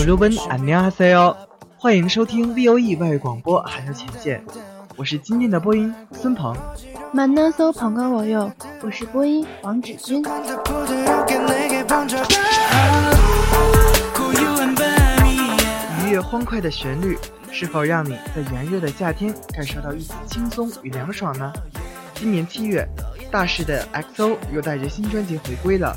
여러분 안녕하세요，欢迎收听 VOE 外语广播韩流前线，我是今天的播音孙鹏。 만나서 반가워요. 我是播音王芷君。 부드럽게 내게 번져봐 고요한 밤이야 愉悦欢快的旋律，是否让你在炎热的夏天感受到一丝轻松与凉爽呢？今年七月，大势的 XO 又带着新专辑回归了。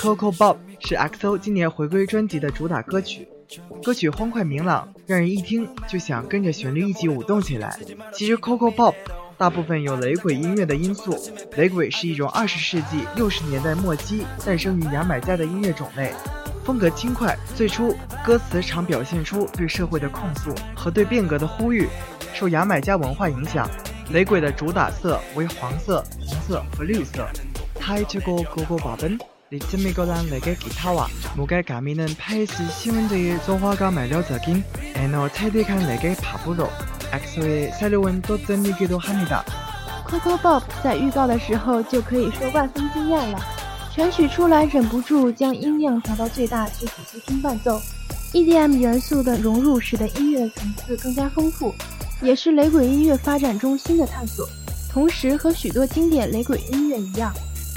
Coco Bob 是 XO 今年回归专辑的主打歌曲，歌曲欢快明朗，让人一听就想跟着旋律一起舞动起来。其实 Coco Bob 大部分有雷鬼音乐的因素，雷鬼是一种二十世纪六十年代末期诞生于牙买加的音乐种类，风格轻快，最初歌词常表现出对社会的控诉和对变革的呼吁，受牙买加文化影响。雷鬼的主打色为黄色、红色和绿色。Hi to go go go b o b n 리트미컬한 레게 기타와 무게 감 있는 베이스 시운드의 조화가 매력적인 에너제틱한 레게 팝으로 엑소의 새로운 도전이기도 합니다. Coco Bob 在预告的时候就可以说万分惊艳了，全曲出来忍不住将音量调到最大去仔细听伴奏。EDM 元素的融入使得音乐层次更加丰富，也是雷鬼音乐发展中新的探索。同时和许多经典雷鬼音乐一样。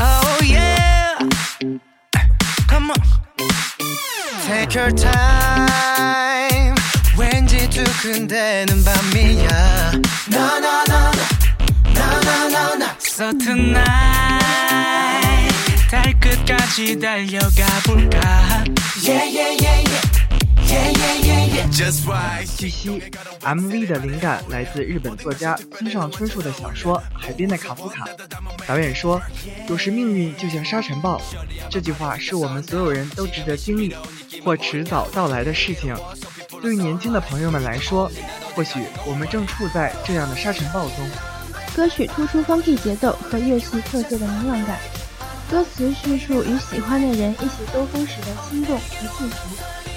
Oh yeah. Come on. Take your time. 왠지 두근대는 밤이야. No no no no no no no. So tonight 달 끝까지 달려가 볼까? Yeah yeah yeah yeah. Yeah yeah yeah yeah Just right 据悉，MV 的灵感来自日本作家村上春树的小说《海边的卡夫卡》。导演说：“有时命运就像沙尘暴。”这句话是我们所有人都值得经历或迟早到来的事情。对于年轻的朋友们来说，或许我们正处在这样的沙尘暴中。歌曲突出 funky 节奏和乐器特色的明朗感，歌词叙述与喜欢的人一起兜风时的心动和幸福，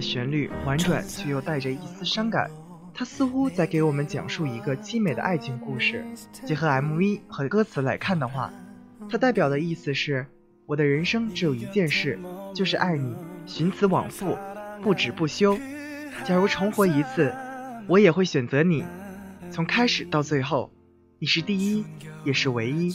旋律婉转却又带着一丝伤感，它似乎在给我们讲述一个凄美的爱情故事。结合 MV 和歌词来看的话，它代表的意思是：我的人生只有一件事，就是爱你，寻此往复，不止不休。假如重活一次，我也会选择你，从开始到最后，你是第一，也是唯一。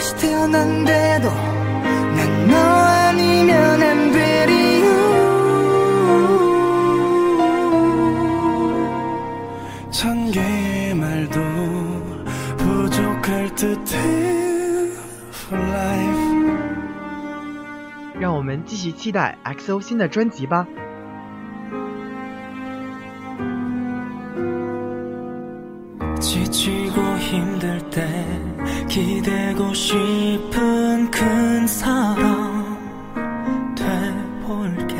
다시 태어난데도 난 너 아니면 안 되리 천 개의 말도 부족할 듯해 for life 让我们继续期待 XO 新的专辑吧。 지치고 힘들 때 기대고 싶은 큰 사람 돼볼게.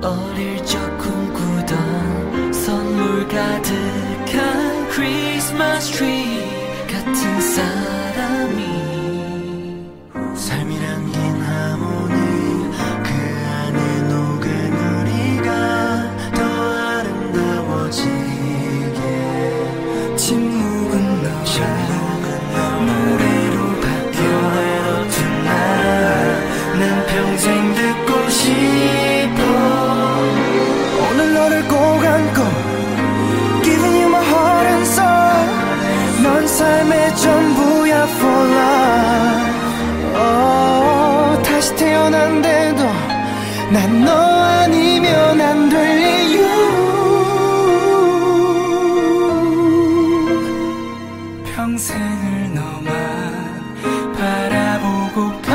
어릴 적 꿈꾸던 선물 가득한 크리스마스 트리 같은 사람이 삶이란 긴 하모니 그 안에 녹은 우리가 더 아름다워지게. 침묵은 너와 다시 태어난데도 난 너 아니면 안 될 이유. 평생을 너만 바라보고파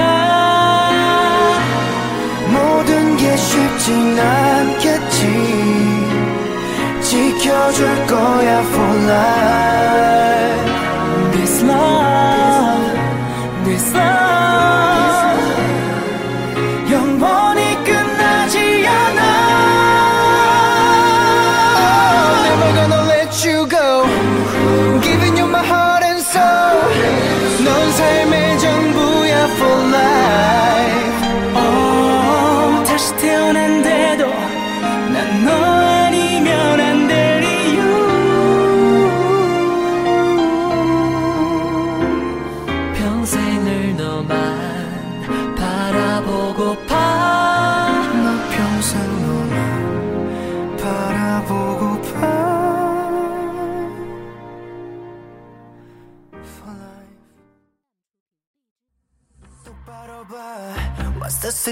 모든 게 쉽진 않겠지. 지켜줄 거야 for life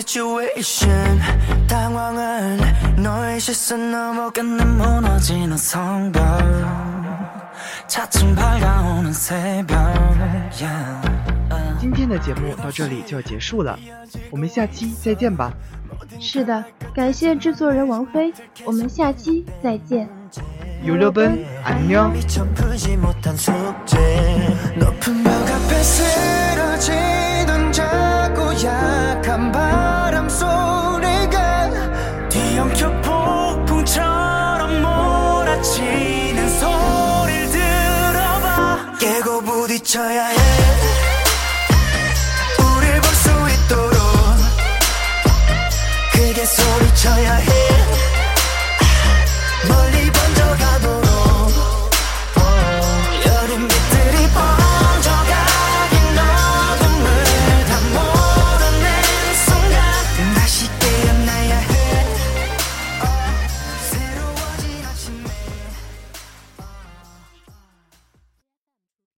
situation 당황한 너의 시선 넘어간 내 무너지는 성벽 차츰 밝아오는 새벽 yeah. 今天的节目到这里就要结束了，我们下期再见吧。是的，感谢制作人王菲，我们下期再见。 여러분 안녕. 높은 벽 앞에 쓰러지 부딪혀야 해. 우릴 볼 수 있도록 크게 소리쳐야 해